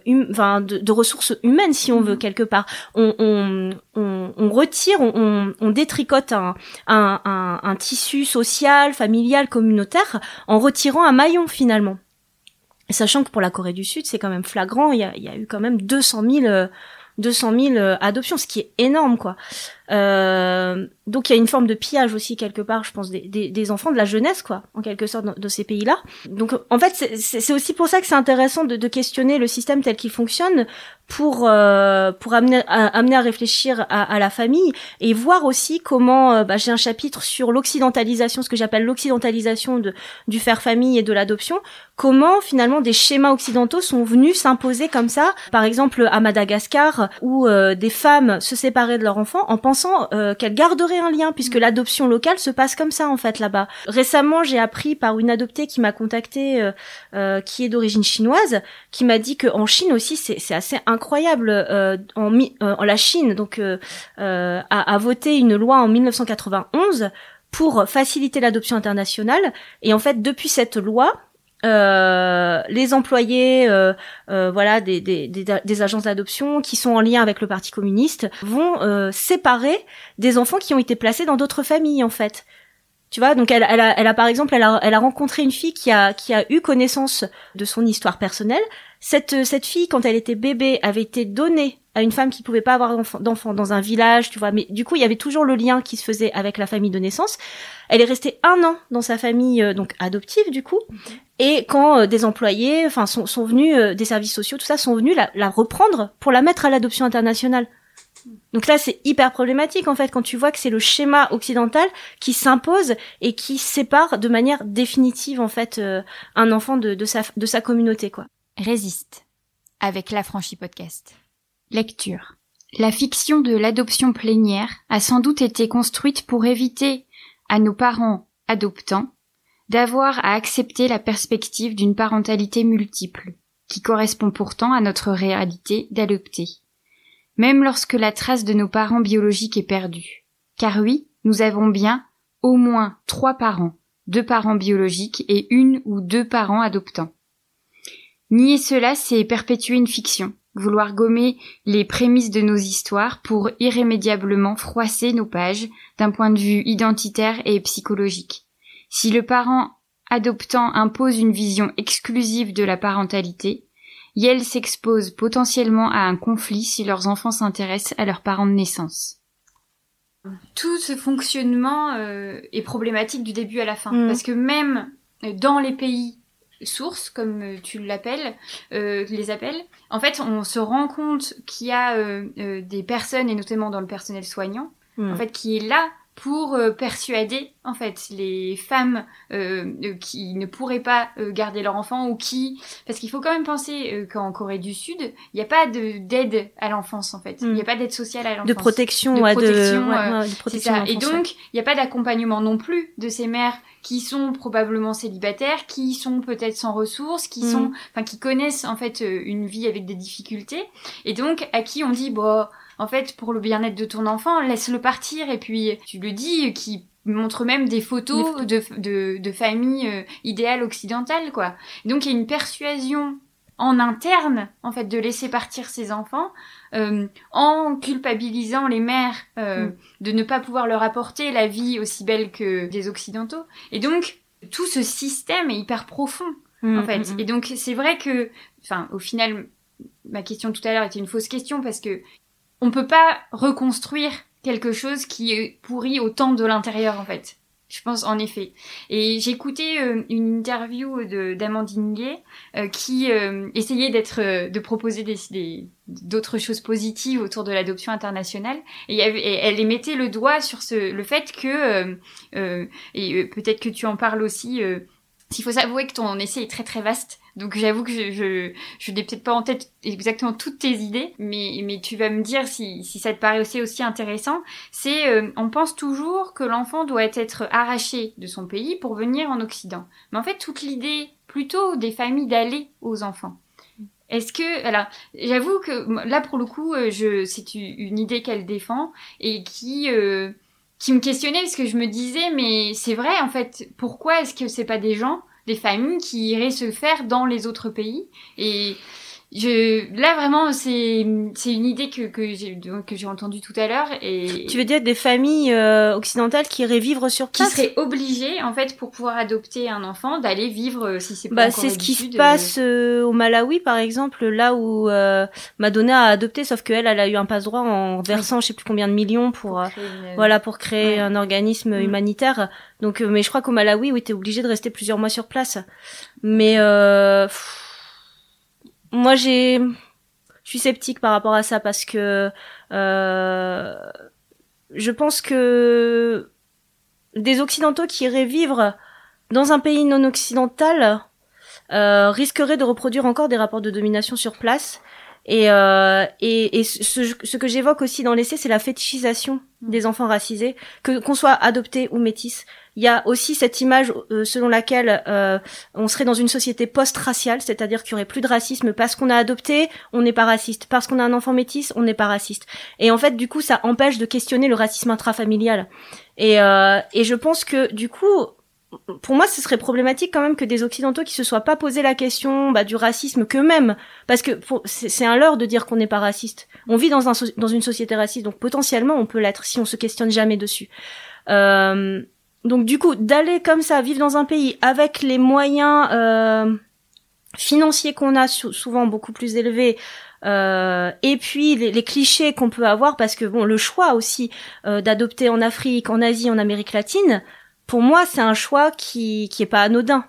Speaker 2: hum, enfin, de, ressources humaines, si on veut, mhm. quelque part. On, on, on, on retire, on, on, détricote un, un, un, un, tissu social, familial, communautaire, en retirant un maillon, finalement. Sachant que pour la Corée du Sud, c'est quand même flagrant, il y a, il y a eu quand même 200 000... 200 000 adoptions, ce qui est énorme, quoi. Euh, donc il y a une forme de pillage aussi quelque part, je pense, des, enfants, de la jeunesse, quoi, en quelque sorte, de, ces pays-là. Donc en fait, c'est aussi pour ça que c'est intéressant de, questionner le système tel qu'il fonctionne pour euh, pour amener à, amener à réfléchir à, la famille et voir aussi comment. Euh, bah, J'ai un chapitre sur l'occidentalisation, ce que j'appelle l'occidentalisation de du faire famille et de l'adoption. Comment finalement des schémas occidentaux sont venus s'imposer comme ça, par exemple à Madagascar, où euh, des femmes se séparaient de leurs enfants en pensant euh, qu'elle garderait un lien puisque mm. l'adoption locale se passe comme ça en fait là-bas. Récemment, j'ai appris par une adoptée qui m'a contacté, euh, euh, qui est d'origine chinoise, qui m'a dit qu'en Chine aussi c'est assez incroyable. en, en la Chine donc a, a voté une loi en 1991 pour faciliter l'adoption internationale et en fait depuis cette loi euh, les employés euh, euh, voilà des, des, des, agences d'adoption qui sont en lien avec le parti communiste vont séparer des enfants qui ont été placés dans d'autres familles en fait. Tu vois donc elle, elle, a, elle a par exemple elle a, elle a rencontré une fille qui a qui a eu connaissance de son histoire personnelle. Cette cette fille quand elle était bébé avait été donnée à une femme qui pouvait pas avoir d'enfant dans un village, tu vois. Mais du coup, il y avait toujours le lien qui se faisait avec la famille de naissance. Elle est restée un an dans sa famille, euh, donc adoptive du coup. Et quand euh, des employés, enfin, sont, sont venus, euh, des services sociaux, tout ça, sont venus la, la reprendre pour la mettre à l'adoption internationale. Donc là, c'est hyper problématique en fait quand tu vois que c'est le schéma occidental qui s'impose et qui sépare de manière définitive en fait un enfant de, de, sa, de sa communauté quoi.
Speaker 1: Résiste avec la franchise podcast. Lecture. La fiction de l'adoption plénière a sans doute été construite pour éviter à nos parents adoptants d'avoir à accepter la perspective d'une parentalité multiple, qui correspond pourtant à notre réalité d'adopter. Même lorsque la trace de nos parents biologiques est perdue. Car oui, nous avons bien au moins trois parents, deux parents biologiques et une ou deux parents adoptants. Nier cela, c'est perpétuer une fiction, vouloir gommer les prémices de nos histoires pour irrémédiablement froisser nos pages d'un point de vue identitaire et psychologique. Si le parent adoptant impose une vision exclusive de la parentalité, Yale s'expose potentiellement à un conflit si leurs enfants s'intéressent à leurs parents de naissance. Tout ce fonctionnement euh, est problématique du début à la fin, mm. parce que même dans les pays sources, comme euh, tu l'appelles, euh, les appelles, en fait, on se rend compte qu'il y a des personnes, et notamment dans le personnel soignant, en fait, qui est là pour euh, persuader en fait les femmes euh, euh, qui ne pourraient pas garder leur enfant ou qui parce qu'il faut quand même penser qu'en Corée du Sud il n'y a pas d'aide à l'enfance en fait il n'y a mm. pas d'aide sociale à l'enfance
Speaker 2: de protection de protection,
Speaker 1: ça. et donc il n'y a pas d'accompagnement non plus de ces mères qui sont probablement célibataires qui sont peut-être sans ressources qui mm. sont enfin qui connaissent en fait une vie avec des difficultés et donc à qui on dit bon en fait, pour le bien-être de ton enfant, laisse-le partir. Et puis, tu le dis, qui montre même des photos, De, de, de familles euh, idéales occidentales, quoi. Donc, il y a une persuasion en interne, en fait, de laisser partir ses enfants, euh, en culpabilisant les mères euh, mm. de ne pas pouvoir leur apporter la vie aussi belle que des occidentaux. Et donc, tout ce système est hyper profond, mm, en fait. Mm, Et donc, c'est vrai que, enfin, au final, ma question tout à l'heure était une fausse question parce que on peut pas reconstruire quelque chose qui est pourri autant de l'intérieur en fait. Je pense en effet. Et j'ai écouté euh, une interview d'Amandine Gay euh, qui euh, essayait d'être de proposer d'autres choses positives autour de l'adoption internationale et, elle émettait le doigt sur ce le fait que et peut-être que tu en parles aussi s'il faut s'avouer que ton essai est très très vaste donc j'avoue que je, je, je n'ai peut-être pas en tête exactement toutes tes idées, mais, mais tu vas me dire si, si ça te paraît aussi, aussi intéressant. C'est, euh, on pense toujours que l'enfant doit être arraché de son pays pour venir en Occident. Mais en fait, toute l'idée plutôt des familles d'aller aux enfants. Est-ce que, alors, j'avoue que là pour le coup, euh, je, c'est une idée qu'elle défend et qui, euh, qui me questionnait parce que je me disais, mais c'est vrai en fait, pourquoi est-ce que c'est pas des gens des familles qui iraient se faire dans les autres pays. Et je, là vraiment, c'est c'est une idée que que j'ai que j'ai entendue tout à l'heure et
Speaker 2: tu veux dire des familles euh, occidentales qui iraient vivre sur place,
Speaker 1: qui seraient obligées en fait pour pouvoir adopter un enfant d'aller vivre euh, si c'est pas
Speaker 2: bah, c'est ce qui se passe euh, au Malawi par exemple, là où Madonna a adopté, sauf qu'elle elle a eu un passe droit en versant je sais plus combien de millions pour, voilà pour créer un organisme mm. humanitaire. Donc mais je crois qu'au Malawi, oui, t'es obligé de rester plusieurs mois sur place. Mais moi j'ai je suis sceptique par rapport à ça parce que euh, je pense que des occidentaux qui iraient vivre dans un pays non occidental euh, risqueraient de reproduire encore des rapports de domination sur place et, euh, et, et ce, ce que j'évoque aussi dans l'essai, c'est la fétichisation des enfants racisés, que qu'on soit adopté ou métis. Il y a aussi cette image euh, selon laquelle euh, on serait dans une société post-raciale, c'est-à-dire qu'il y aurait plus de racisme parce qu'on a adopté, on n'est pas raciste, parce qu'on a un enfant métis, on n'est pas raciste. Et en fait, du coup, ça empêche de questionner le racisme intrafamilial. Et, euh, et je pense que du coup, pour moi, ce serait problématique quand même que des occidentaux qui se soient pas posé la question bah, du racisme qu'eux-mêmes, parce que c'est un leurre de dire qu'on n'est pas raciste. On vit dans, un, dans une société raciste, donc potentiellement on peut l'être si on se questionne jamais dessus. Euh, donc du coup, d'aller comme ça, vivre dans un pays avec les moyens euh, financiers qu'on a, souvent beaucoup plus élevés, euh, et puis les, clichés qu'on peut avoir, parce que bon, le choix aussi euh, d'adopter en Afrique, en Asie, en Amérique latine, pour moi, c'est un choix qui qui est pas anodin.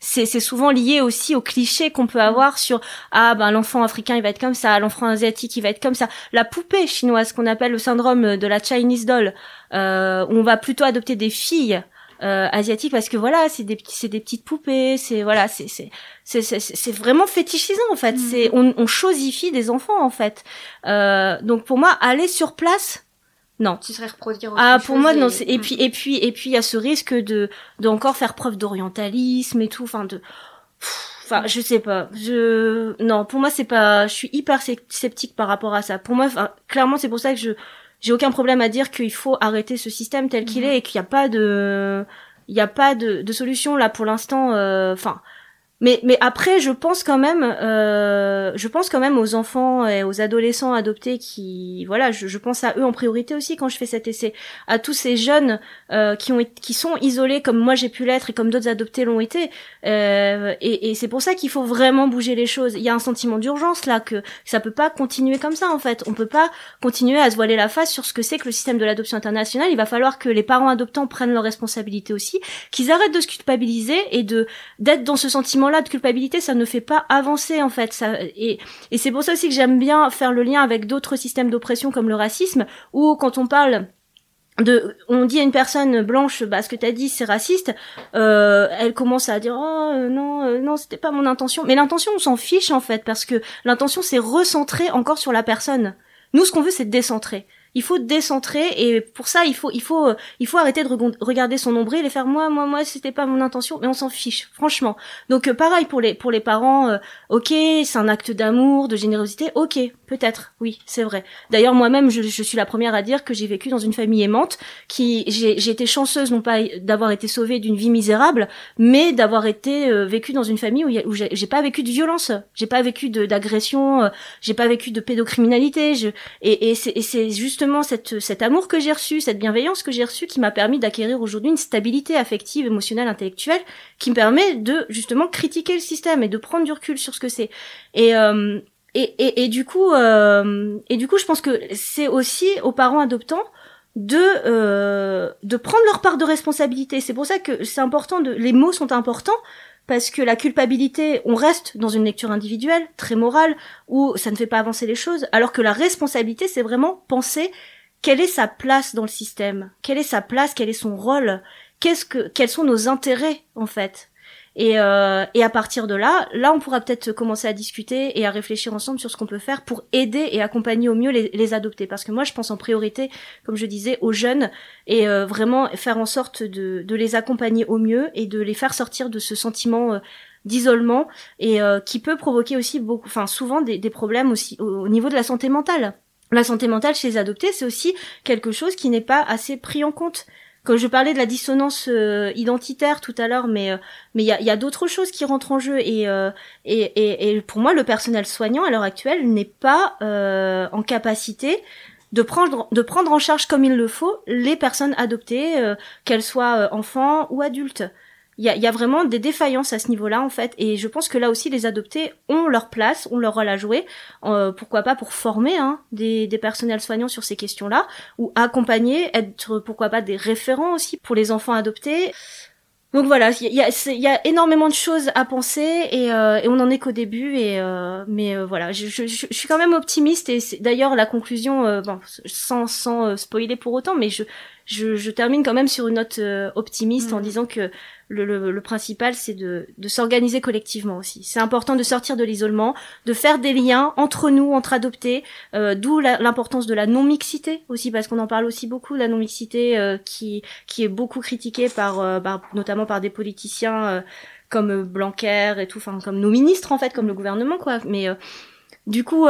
Speaker 2: C'est souvent lié aussi aux clichés qu'on peut avoir sur ah ben l'enfant africain il va être comme ça, l'enfant asiatique il va être comme ça. La poupée chinoise qu'on appelle le syndrome de la Chinese doll, euh, on va plutôt adopter des filles euh, asiatiques parce que voilà c'est des c'est des petites poupées c'est voilà c'est c'est c'est c'est vraiment fétichisant en fait mm. c'est on, on chosifie des enfants en fait euh, donc pour moi aller sur place non.
Speaker 1: Tu serais reproduire
Speaker 2: Ah, pour moi, non. Et... puis, et puis, et puis, il y a ce risque de, de encore faire preuve d'orientalisme et tout. Enfin, de, enfin, je sais pas. Je, non, pour moi, c'est pas. Je suis hyper sceptique par rapport à ça. Pour moi, clairement, c'est pour ça que je, j'ai aucun problème à dire qu'il faut arrêter ce système tel qu'il mhm. est et qu'il n'y a pas de, il n'y a pas de, de solution là pour l'instant. Euh, enfin. Mais mais après je pense quand même euh, je pense quand même aux enfants et aux adolescents adoptés qui voilà je, je, pense à eux en priorité aussi quand je fais cet essai. À tous ces jeunes euh, qui ont qui sont isolés comme moi j'ai pu l'être et comme d'autres adoptés l'ont été euh, et, et c'est pour ça qu'il faut vraiment bouger les choses. Il y a un sentiment d'urgence là que ça peut pas continuer comme ça en fait. On peut pas continuer à se voiler la face sur ce que c'est que le système de l'adoption internationale. Il va falloir que les parents adoptants prennent leurs responsabilités aussi qu'ils arrêtent de se culpabiliser et de d'être dans ce sentiment là de culpabilité, ça ne fait pas avancer en fait. Ça, et, et c'est pour ça aussi que j'aime bien faire le lien avec d'autres systèmes d'oppression comme le racisme, où quand on parle de, on dit à une personne blanche, bah ce que t'as dit c'est raciste, euh, elle commence à dire oh euh, non euh, non c'était pas mon intention, mais l'intention on s'en fiche en fait parce que l'intention c'est recentrer encore sur la personne. Nous ce qu'on veut c'est décentrer il faut décentrer et pour ça il faut il faut il faut arrêter de regarder son nombril et faire moi moi moi c'était pas mon intention mais on s'en fiche franchement. Donc euh, pareil pour les pour les parents euh, ok c'est un acte d'amour de générosité ok peut-être oui c'est vrai. D'ailleurs moi-même je, je, suis la première à dire que j'ai vécu dans une famille aimante qui j'ai été chanceuse non pas d'avoir été sauvée d'une vie misérable mais d'avoir été euh, vécue dans une famille où, où j'ai pas vécu de violence j'ai pas vécu d'agression j'ai pas vécu de pédocriminalité je et et c'est juste justement cette, cet amour que j'ai reçu, cette bienveillance que j'ai reçue qui m'a permis d'acquérir aujourd'hui une stabilité affective, émotionnelle, intellectuelle, qui me permet de justement critiquer le système et de prendre du recul sur ce que c'est. Et, euh, et, et, et, du coup, euh, et du coup, je pense que c'est aussi aux parents adoptants de euh, de prendre leur part de responsabilité. C'est pour ça que c'est important de les mots sont importants parce que la culpabilité, on reste dans une lecture individuelle, très morale, où ça ne fait pas avancer les choses, alors que la responsabilité, c'est vraiment penser quelle est sa place dans le système, quelle est sa place, quel est son rôle, qu'est-ce que, quels sont nos intérêts en fait. Et, euh, et à partir de là, là, on pourra peut-être commencer à discuter et à réfléchir ensemble sur ce qu'on peut faire pour aider et accompagner au mieux les, adopter. Parce que moi, je pense en priorité, comme je disais, aux jeunes et euh, vraiment faire en sorte de, les accompagner au mieux et de les faire sortir de ce sentiment euh, d'isolement et euh, qui peut provoquer aussi beaucoup, enfin souvent des, des problèmes aussi au, niveau de la santé mentale. La santé mentale chez les adoptés, c'est aussi quelque chose qui n'est pas assez pris en compte. Quand je parlais de la dissonance euh, identitaire tout à l'heure, mais euh, mais il y a, y a d'autres choses qui rentrent en jeu euh, et, et, et pour moi le personnel soignant à l'heure actuelle n'est pas en capacité de prendre de prendre en charge comme il le faut les personnes adoptées, qu'elles soient enfants ou adultes il y a, y a, vraiment des défaillances à ce niveau-là en fait. Et je pense que là aussi les adoptés ont leur place ont leur rôle à jouer. Euh, pourquoi pas pour former hein, des, des personnels soignants sur ces questions-là ou accompagner être pourquoi pas des référents aussi pour les enfants adoptés. Donc voilà, il y a, y a, énormément de choses à penser et, euh, et on en est qu'au début et euh, mais euh, voilà, je, je, je, suis quand même optimiste et d'ailleurs la conclusion, euh, bon, sans sans spoiler pour autant, mais je je, je termine quand même sur une note optimiste en mm. disant que le, le, principal, c'est de, de s'organiser collectivement aussi. C'est important de sortir de l'isolement, de faire des liens entre nous, entre adoptés, euh, d'où l'importance de la non-mixité aussi, parce qu'on en parle aussi beaucoup, la non-mixité euh, qui, qui est beaucoup critiquée par, euh, notamment par des politiciens comme Blanquer et tout, enfin comme nos ministres en fait, comme le gouvernement quoi. Mais du coup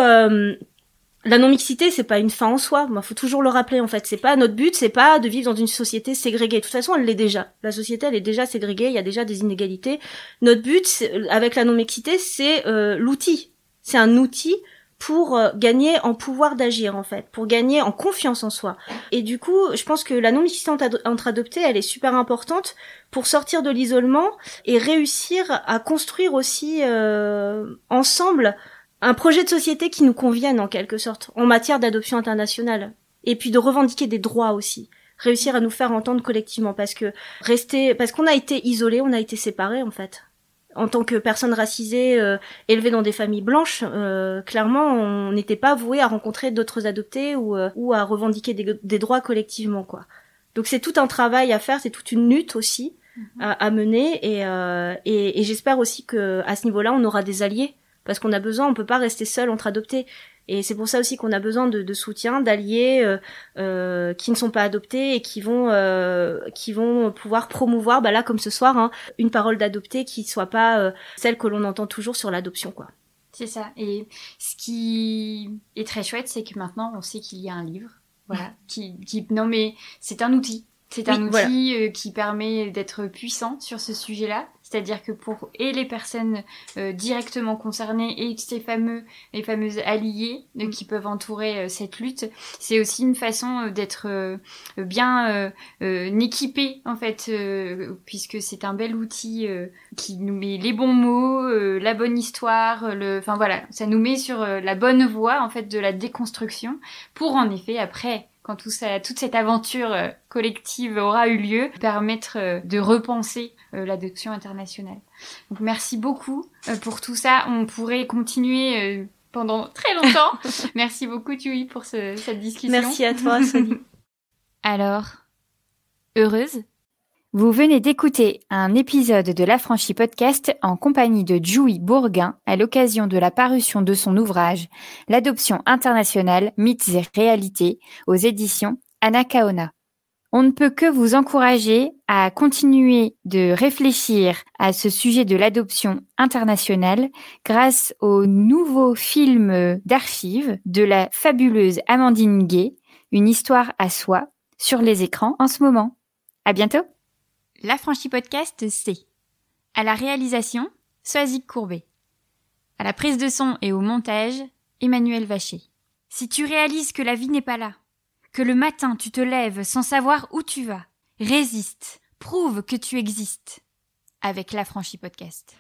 Speaker 2: la non-mixité, c'est pas une fin en soi. Il faut toujours le rappeler, en fait. C'est pas notre but, c'est pas de vivre dans une société ségrégée. De toute façon, elle l'est déjà. La société, elle est déjà ségrégée. Il y a déjà des inégalités. Notre but, avec la non-mixité, c'est euh, l'outil. C'est un outil pour euh, gagner en pouvoir d'agir, en fait, pour gagner en confiance en soi. Et du coup, je pense que la non-mixité entre adoptés, elle est super importante pour sortir de l'isolement et réussir à construire aussi euh, ensemble un projet de société qui nous convienne en quelque sorte en matière d'adoption internationale. Et puis de revendiquer des droits aussi. Réussir à nous faire entendre collectivement. Parce que rester parce qu'on a été isolés on a été séparés en fait. En tant que personne racisée euh, élevée dans des familles blanches euh, clairement on n'était pas voué à rencontrer d'autres adoptés ou euh, ou à revendiquer des, droits collectivement quoi. Donc c'est tout un travail à faire c'est toute une lutte aussi mm-hmm. à, mener. Et, et, et j'espère aussi que à ce niveau-là on aura des alliés parce qu'on a besoin, on peut pas rester seul entre adoptés. Et c'est pour ça aussi qu'on a besoin de, de soutien, d'alliés euh, euh, qui ne sont pas adoptés et qui vont euh, qui vont pouvoir promouvoir, bah là comme ce soir, hein, une parole d'adopté qui soit pas euh, celle que l'on entend toujours sur l'adoption, quoi.
Speaker 1: C'est ça. Et ce qui est très chouette, c'est que maintenant on sait qu'il y a un livre, voilà, qui, qui non mais c'est un outil C'est un outil euh, qui permet d'être puissant sur ce sujet-là. C'est-à-dire que pour et les personnes euh, directement concernées et ces fameux les fameuses alliés euh, mm. qui peuvent entourer cette lutte, c'est aussi une façon d'être bien équipé en fait, puisque c'est un bel outil qui nous met les bons mots, la bonne histoire, le, enfin voilà, ça nous met sur la bonne voie en fait de la déconstruction pour en effet après quand tout ça, toute cette aventure euh, collective aura eu lieu, permettre euh, de repenser euh, l'adoption internationale. Donc merci beaucoup pour tout ça. On pourrait continuer pendant très longtemps. *laughs* merci beaucoup Tui pour cette discussion.
Speaker 2: Merci à toi Sony. *laughs*
Speaker 1: Alors, heureuse vous venez d'écouter un épisode de l'Affranchi Podcast en compagnie de Joui Bourguin à l'occasion de la parution de son ouvrage L'adoption internationale, mythes et réalités aux éditions Anakaona. On ne peut que vous encourager à continuer de réfléchir à ce sujet de l'adoption internationale grâce au nouveau film d'archives de la fabuleuse Amandine Gay, une histoire à soi, sur les écrans en ce moment. À bientôt! L'affranchi podcast, c'est à la réalisation, Soazic Courbet. À la prise de son et au montage, Emmanuel Vacher. Si tu réalises que la vie n'est pas là, que le matin tu te lèves sans savoir où tu vas, résiste, prouve que tu existes avec l'affranchi podcast.